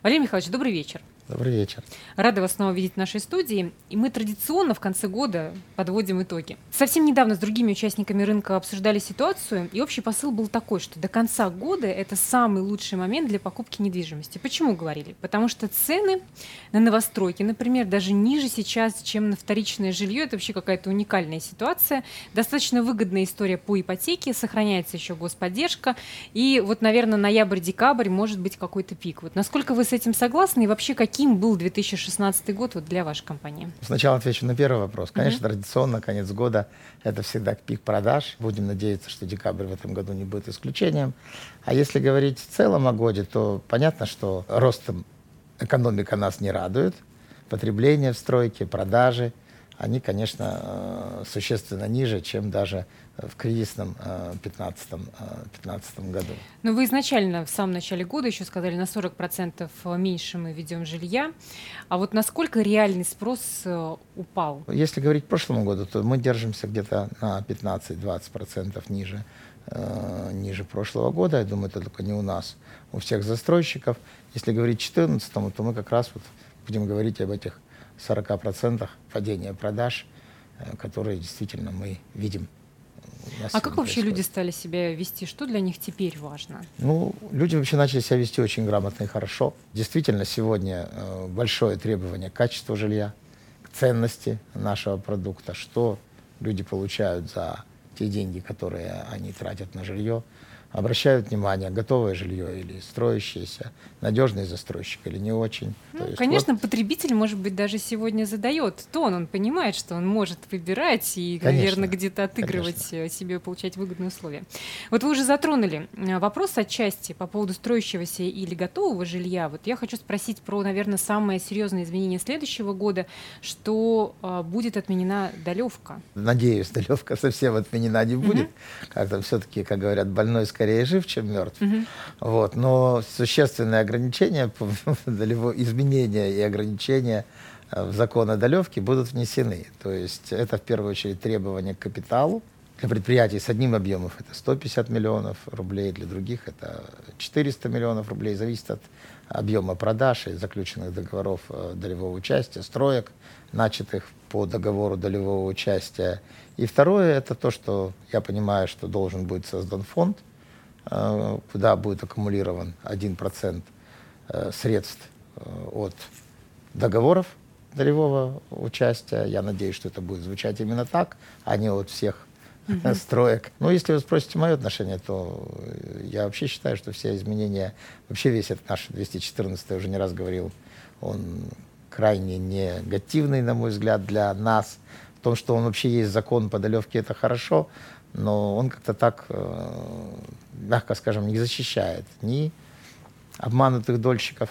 Валерий Михайлович, добрый вечер. Добрый вечер. Рада вас снова видеть в нашей студии. И мы традиционно в конце года подводим итоги. Совсем недавно с другими участниками рынка обсуждали ситуацию, и общий посыл был такой, что до конца года это самый лучший момент для покупки недвижимости. Почему говорили? Потому что цены на новостройки, например, даже ниже сейчас, чем на вторичное жилье. Это вообще какая-то уникальная ситуация. Достаточно выгодная история по ипотеке, сохраняется еще господдержка. И вот, наверное, ноябрь-декабрь может быть какой-то пик. Вот насколько вы с этим согласны и вообще какие каким был 2016 год вот для вашей компании? Сначала отвечу на первый вопрос. Конечно, mm-hmm. традиционно конец года это всегда пик продаж. Будем надеяться, что декабрь в этом году не будет исключением. А если говорить в целом о годе, то понятно, что ростом экономика нас не радует. Потребление в стройке, продажи, они, конечно, э, существенно ниже, чем даже в кризисном 2015 э, 15 э, году. Но вы изначально в самом начале года еще сказали, на 40% меньше мы ведем жилья. А вот насколько реальный спрос э, упал? Если говорить по прошлому году, то мы держимся где-то на 15-20% ниже, ниже прошлого года. Я думаю, это только не у нас, у всех застройщиков. Если говорить 2014, то мы как раз вот будем говорить об этих 40% падения продаж, которые действительно мы видим а как вообще люди стали себя вести? Что для них теперь важно? Ну, люди вообще начали себя вести очень грамотно и хорошо. Действительно, сегодня э, большое требование к качеству жилья, к ценности нашего продукта, что люди получают за те деньги, которые они тратят на жилье обращают внимание, готовое жилье или строящееся, надежный застройщик или не очень. Ну, есть, конечно, вот... потребитель, может быть, даже сегодня задает тон, он понимает, что он может выбирать и, конечно, наверное, где-то отыгрывать конечно. себе, получать выгодные условия. Вот вы уже затронули э, вопрос отчасти по поводу строящегося или готового жилья. Вот я хочу спросить про, наверное, самое серьезное изменение следующего года, что э, будет отменена долевка. Надеюсь, долевка совсем отменена не будет. Угу. Как-то все-таки, как говорят, больной скорее жив, чем мертв. Угу. Вот. Но существенные ограничения, изменения и ограничения э, в закон о долевке будут внесены. То есть это в первую очередь требования к капиталу. Для предприятий с одним объемом это 150 миллионов рублей, для других это 400 миллионов рублей. Зависит от объема продаж и заключенных договоров э, долевого участия, строек, начатых по договору долевого участия. И второе, это то, что я понимаю, что должен быть создан фонд, куда будет аккумулирован 1% э, средств э, от договоров долевого участия. Я надеюсь, что это будет звучать именно так, а не от всех uh-huh. строек. Но если вы спросите мое отношение, то я вообще считаю, что все изменения, вообще весь этот наш 214, я уже не раз говорил, он крайне негативный, на мой взгляд, для нас. В том, что он вообще есть закон по долевке, это хорошо, но он как-то так, э, мягко скажем, не защищает ни обманутых дольщиков,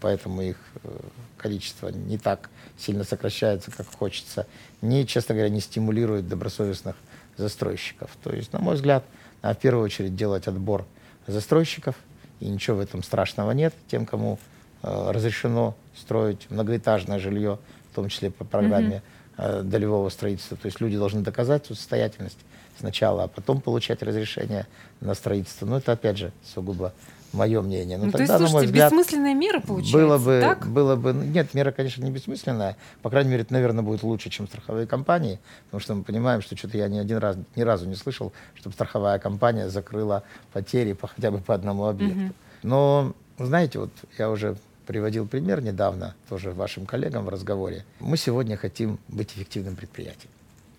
поэтому их э, количество не так сильно сокращается, как хочется, ни, честно говоря, не стимулирует добросовестных застройщиков. То есть, на мой взгляд, надо в первую очередь делать отбор застройщиков, и ничего в этом страшного нет. Тем, кому э, разрешено строить многоэтажное жилье, в том числе по программе mm-hmm. Э, долевого строительства. То есть люди должны доказать свою состоятельность сначала, а потом получать разрешение на строительство. Но это, опять же, сугубо мое мнение. Но ну, тогда, то есть, слушайте, на мой взгляд, бессмысленная мера получается, было бы, так? Было бы, нет, мера, конечно, не бессмысленная. По крайней мере, это, наверное, будет лучше, чем страховые компании, потому что мы понимаем, что что-то я ни один раз, ни разу не слышал, чтобы страховая компания закрыла потери по, хотя бы по одному объекту. Угу. Но, знаете, вот я уже приводил пример недавно, тоже вашим коллегам в разговоре. Мы сегодня хотим быть эффективным предприятием.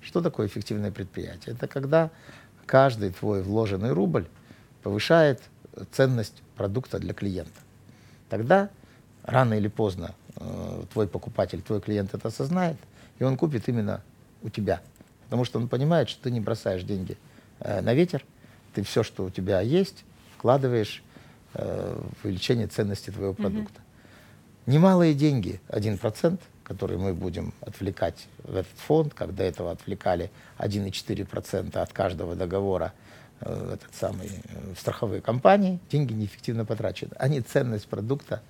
Что такое эффективное предприятие? Это когда каждый твой вложенный рубль повышает ценность продукта для клиента. Тогда рано или поздно э, твой покупатель, твой клиент это осознает, и он купит именно у тебя. Потому что он понимает, что ты не бросаешь деньги э, на ветер, ты все, что у тебя есть, вкладываешь э, в увеличение ценности твоего продукта. Немалые деньги, 1%, который мы будем отвлекать в этот фонд, как до этого отвлекали 1,4% от каждого договора э, этот самый, э, в страховые компании, деньги неэффективно потрачены. Они ценность продукта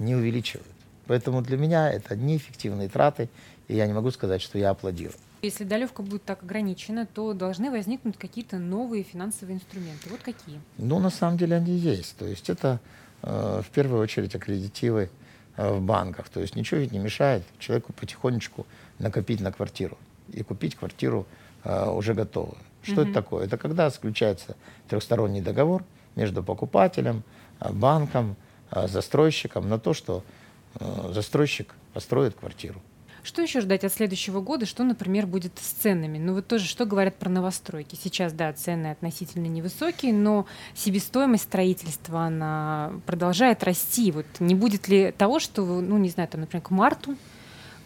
не увеличивают. Поэтому для меня это неэффективные траты, и я не могу сказать, что я аплодирую. Если долевка будет так ограничена, то должны возникнуть какие-то новые финансовые инструменты. Вот какие? Ну, на самом деле они есть. То есть это э, в первую очередь аккредитивы в банках. То есть ничего ведь не мешает человеку потихонечку накопить на квартиру и купить квартиру э, уже готовую. Что mm-hmm. это такое? Это когда заключается трехсторонний договор между покупателем, э, банком, э, застройщиком на то, что э, застройщик построит квартиру. Что еще ждать от следующего года? Что, например, будет с ценами? Ну вот тоже, что говорят про новостройки? Сейчас, да, цены относительно невысокие, но себестоимость строительства, она продолжает расти. Вот не будет ли того, что, ну, не знаю, там, например, к марту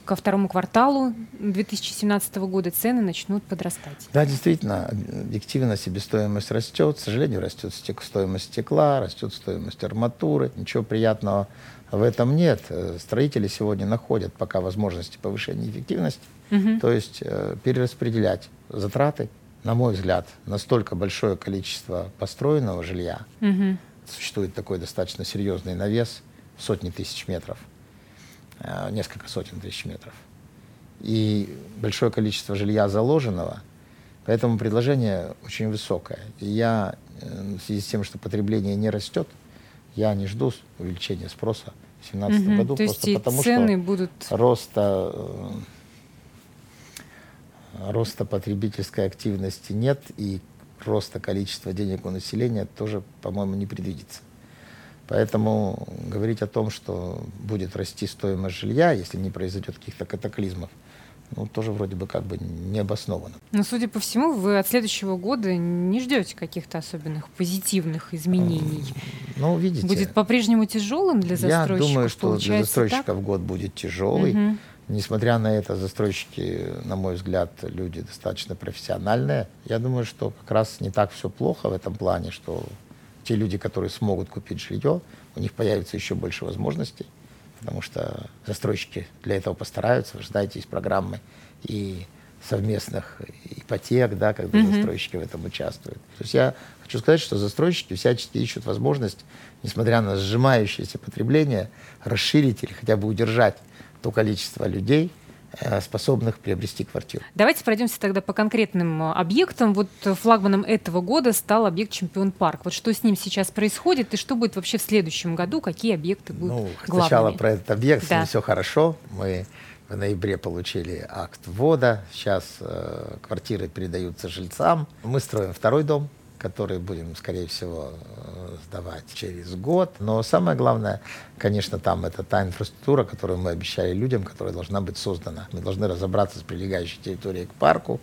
ко второму кварталу 2017 года цены начнут подрастать. Да, действительно, объективно себестоимость растет. К сожалению, растет стоимость стекла, растет стоимость арматуры. Ничего приятного в этом нет. Строители сегодня находят пока возможности повышения эффективности, угу. то есть э, перераспределять затраты. На мой взгляд, настолько большое количество построенного жилья, угу. существует такой достаточно серьезный навес, сотни тысяч метров – несколько сотен тысяч метров. И большое количество жилья заложенного, поэтому предложение очень высокое. И я, э, в связи с тем, что потребление не растет, я не жду увеличения спроса в 2017 угу, году, то просто есть потому цены что будут... роста, э, роста потребительской активности нет, и роста количества денег у населения тоже, по-моему, не предвидится. Поэтому говорить о том, что будет расти стоимость жилья, если не произойдет каких-то катаклизмов, ну, тоже вроде бы как бы не обосновано. Но, судя по всему, вы от следующего года не ждете каких-то особенных позитивных изменений. Ну, видите. Будет по-прежнему тяжелым для застройщиков? Я думаю, что для застройщиков так? год будет тяжелый. Угу. Несмотря на это, застройщики, на мой взгляд, люди достаточно профессиональные. Я думаю, что как раз не так все плохо в этом плане, что те люди, которые смогут купить жилье, у них появится еще больше возможностей, потому что застройщики для этого постараются. Вы знаете, есть программы и совместных ипотек, да, когда mm-hmm. застройщики в этом участвуют. То есть я хочу сказать, что застройщики всячески ищут возможность, несмотря на сжимающееся потребление, расширить или хотя бы удержать то количество людей, способных приобрести квартиру. Давайте пройдемся тогда по конкретным э, объектам. Вот флагманом этого года стал объект Чемпион Парк. Вот что с ним сейчас происходит и что будет вообще в следующем году? Какие объекты будут ну, главными? Сначала про этот объект. Да. Все хорошо. Мы в ноябре получили акт ввода. Сейчас э, квартиры передаются жильцам. Мы строим второй дом который будем, скорее всего, э, сдавать через год. Но самое главное, конечно, там это та инфраструктура, которую мы обещали людям, которая должна быть создана. Мы должны разобраться с прилегающей территорией к парку,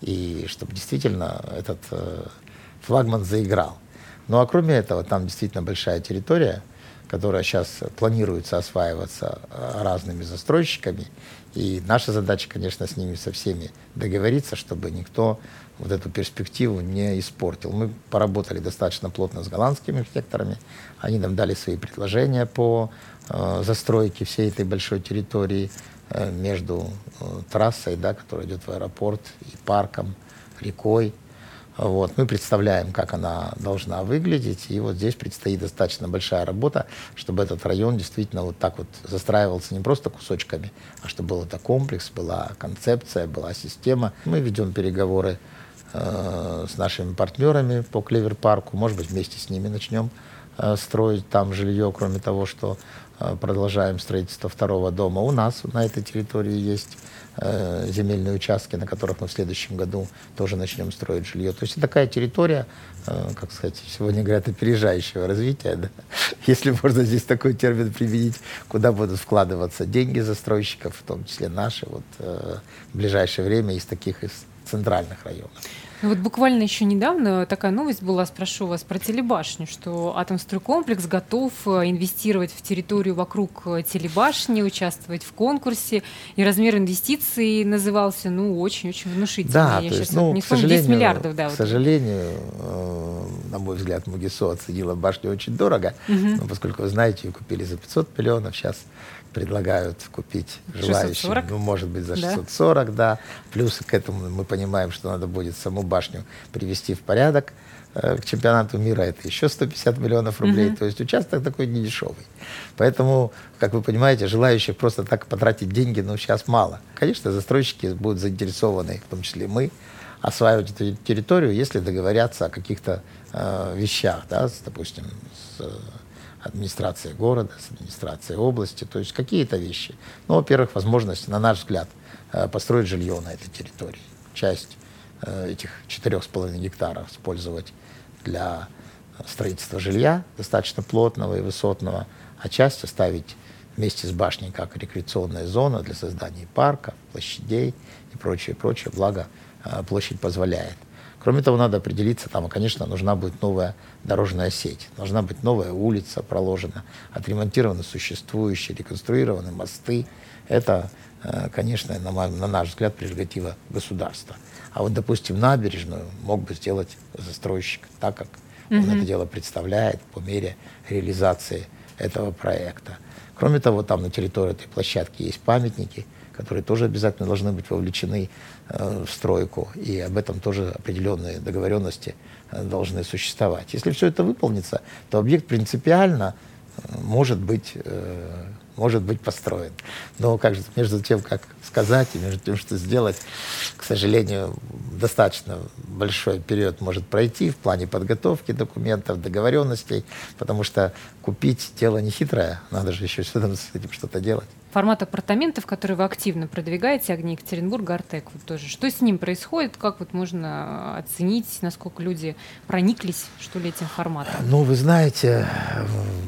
и чтобы действительно этот э, флагман заиграл. Ну а кроме этого, там действительно большая территория, которая сейчас планируется осваиваться э, разными застройщиками. И наша задача, конечно, с ними со всеми договориться, чтобы никто вот эту перспективу не испортил. Мы поработали достаточно плотно с голландскими архитекторами. Они нам дали свои предложения по э, застройке всей этой большой территории э, между э, трассой, да, которая идет в аэропорт, и парком, рекой. Вот. Мы представляем, как она должна выглядеть, и вот здесь предстоит достаточно большая работа, чтобы этот район действительно вот так вот застраивался не просто кусочками, а чтобы был это комплекс, была концепция, была система. Мы ведем переговоры Э, с нашими партнерами по Клевер-парку. Может быть, вместе с ними начнем э, строить там жилье, кроме того, что продолжаем строительство второго дома. У нас на этой территории есть земельные участки, на которых мы в следующем году тоже начнем строить жилье. То есть такая территория, как сказать, сегодня говорят, опережающего развития, да? если можно здесь такой термин применить, куда будут вкладываться деньги застройщиков, в том числе наши, вот в ближайшее время из таких из центральных районов. Ну вот буквально еще недавно такая новость была, спрошу вас про телебашню, что Атомстройкомплекс готов э, инвестировать в территорию вокруг э, телебашни, участвовать в конкурсе, и размер инвестиций назывался, ну, очень-очень внушительный. Да, Я то есть, ну, не к сожалению, 10 миллиардов, да. К вот. сожалению, э, на мой взгляд, Мугисо оценила башню очень дорого, угу. но поскольку вы знаете, ее купили за 500 миллионов, сейчас предлагают купить желающим, 640? ну, может быть, за 640, да. да. Плюс к этому мы понимаем, что надо будет саму башню привести в порядок э, к чемпионату мира. Это еще 150 миллионов рублей. Угу. То есть участок такой не дешевый. Поэтому, как вы понимаете, желающих просто так потратить деньги, ну, сейчас мало. Конечно, застройщики будут заинтересованы, в том числе мы, осваивать эту территорию, если договорятся о каких-то э, вещах, да, с, допустим, с администрации города, с администрацией области, то есть какие-то вещи. Ну, во-первых, возможность, на наш взгляд, э, построить жилье на этой территории. Часть э, этих 4,5 гектаров использовать для строительства жилья, достаточно плотного и высотного, а часть оставить вместе с башней как рекреационная зона для создания парка, площадей и прочее, прочее, благо э, площадь позволяет. Кроме того, надо определиться, там, конечно, нужна будет новая дорожная сеть, должна быть новая улица проложена, отремонтированы существующие, реконструированы мосты. Это, э, конечно, на, на наш взгляд, прерогатива государства. А вот, допустим, набережную мог бы сделать застройщик так, как mm-hmm. он это дело представляет по мере реализации этого проекта. Кроме того, там на территории этой площадки есть памятники, которые тоже обязательно должны быть вовлечены э, в стройку, и об этом тоже определенные договоренности э, должны существовать. Если все это выполнится, то объект принципиально э, может быть э, может быть построен. Но как же, между тем, как сказать и между тем, что сделать, к сожалению, достаточно большой период может пройти в плане подготовки документов, договоренностей, потому что купить дело не хитрое, надо же еще с этим что-то делать. Формат апартаментов, который вы активно продвигаете, огни Екатеринбурга, Артек, вот тоже. Что с ним происходит? Как вот можно оценить, насколько люди прониклись, что ли, этим форматом? Ну, вы знаете,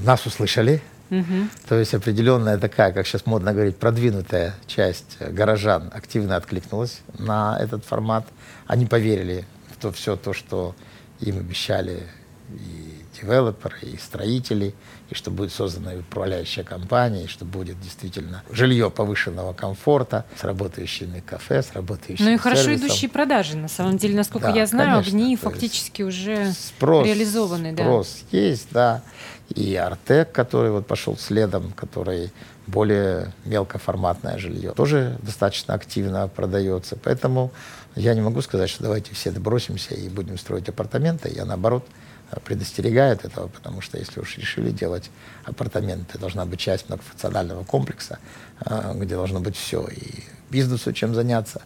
нас услышали, Угу. То есть определенная такая, как сейчас модно говорить, продвинутая часть горожан активно откликнулась на этот формат. Они поверили в то, все то, что им обещали и девелоперы, и строители, и что будет создана управляющая компания, и что будет действительно жилье повышенного комфорта с работающими кафе, с работающими Ну и хорошо сервисом. идущие продажи, на самом деле, насколько да, я знаю, конечно, огни фактически уже спрос, реализованы. Спрос да. есть, да и Артек, который вот пошел следом, который более мелкоформатное жилье, тоже достаточно активно продается. Поэтому я не могу сказать, что давайте все добросимся и будем строить апартаменты. Я наоборот предостерегаю от этого, потому что если уж решили делать апартаменты, должна быть часть многофункционального комплекса, а, где должно быть все, и бизнесу чем заняться,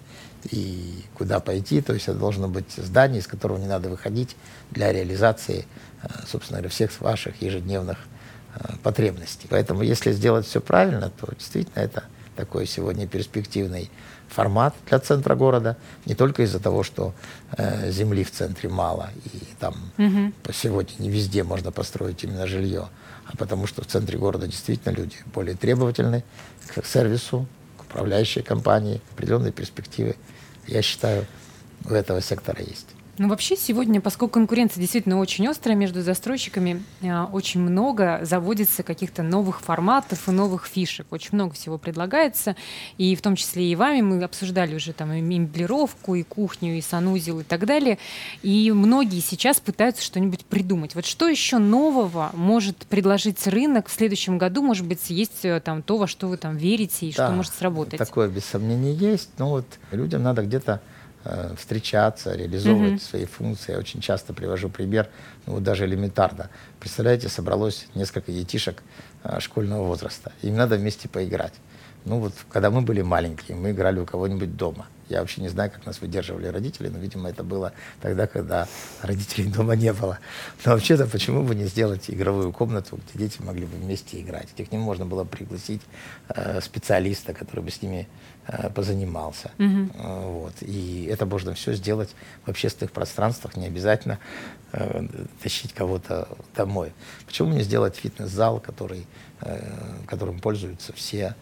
и куда пойти. То есть это должно быть здание, из которого не надо выходить для реализации Э, собственно говоря, всех ваших ежедневных э, потребностей. Поэтому если сделать все правильно, то действительно это такой сегодня перспективный формат для центра города, не только из-за того, что э, земли в центре мало, и там угу. сегодня не везде можно построить именно жилье, а потому что в центре города действительно люди более требовательны к сервису, к управляющей компании, определенные перспективы, я считаю, у этого сектора есть. Ну, вообще сегодня, поскольку конкуренция действительно очень острая между застройщиками, э, очень много заводится каких-то новых форматов и новых фишек. Очень много всего предлагается. И в том числе и вами мы обсуждали уже там и меблировку, и кухню, и санузел, и так далее. И многие сейчас пытаются что-нибудь придумать. Вот что еще нового может предложить рынок в следующем году? Может быть, есть э, там то, во что вы там верите, и да, что может сработать? Такое без сомнения есть. Но вот людям надо где-то Э, встречаться, реализовывать mm-hmm. свои функции. Я очень часто привожу пример, ну вот даже элементарно. Представляете, собралось несколько детишек э, школьного возраста. Им надо вместе поиграть. Ну вот, когда мы были маленькие, мы играли у кого-нибудь дома. Я вообще не знаю, как нас выдерживали родители, но, видимо, это было тогда, когда родителей дома не было. Но вообще-то, почему бы не сделать игровую комнату, где дети могли бы вместе играть, где к ним можно было пригласить э, специалиста, который бы с ними э, позанимался. Mm-hmm. Э, вот. И это можно все сделать в общественных пространствах, не обязательно э, тащить кого-то домой. Почему не сделать фитнес-зал, который, э, которым пользуются все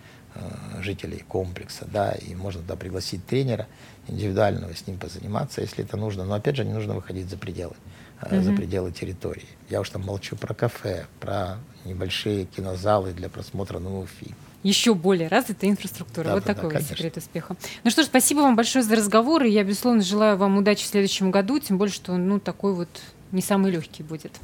жителей комплекса, да, и можно туда пригласить тренера индивидуального, с ним позаниматься, если это нужно. Но опять же, не нужно выходить за пределы, mm-hmm. за пределы территории. Я уж там молчу про кафе, про небольшие кинозалы для просмотра новых фильмов еще более развитая инфраструктура. Да, вот да, такой да, вот секрет успеха. Ну что ж, спасибо вам большое за разговор, и я, безусловно, желаю вам удачи в следующем году, тем более, что, ну, такой вот не самый легкий будет.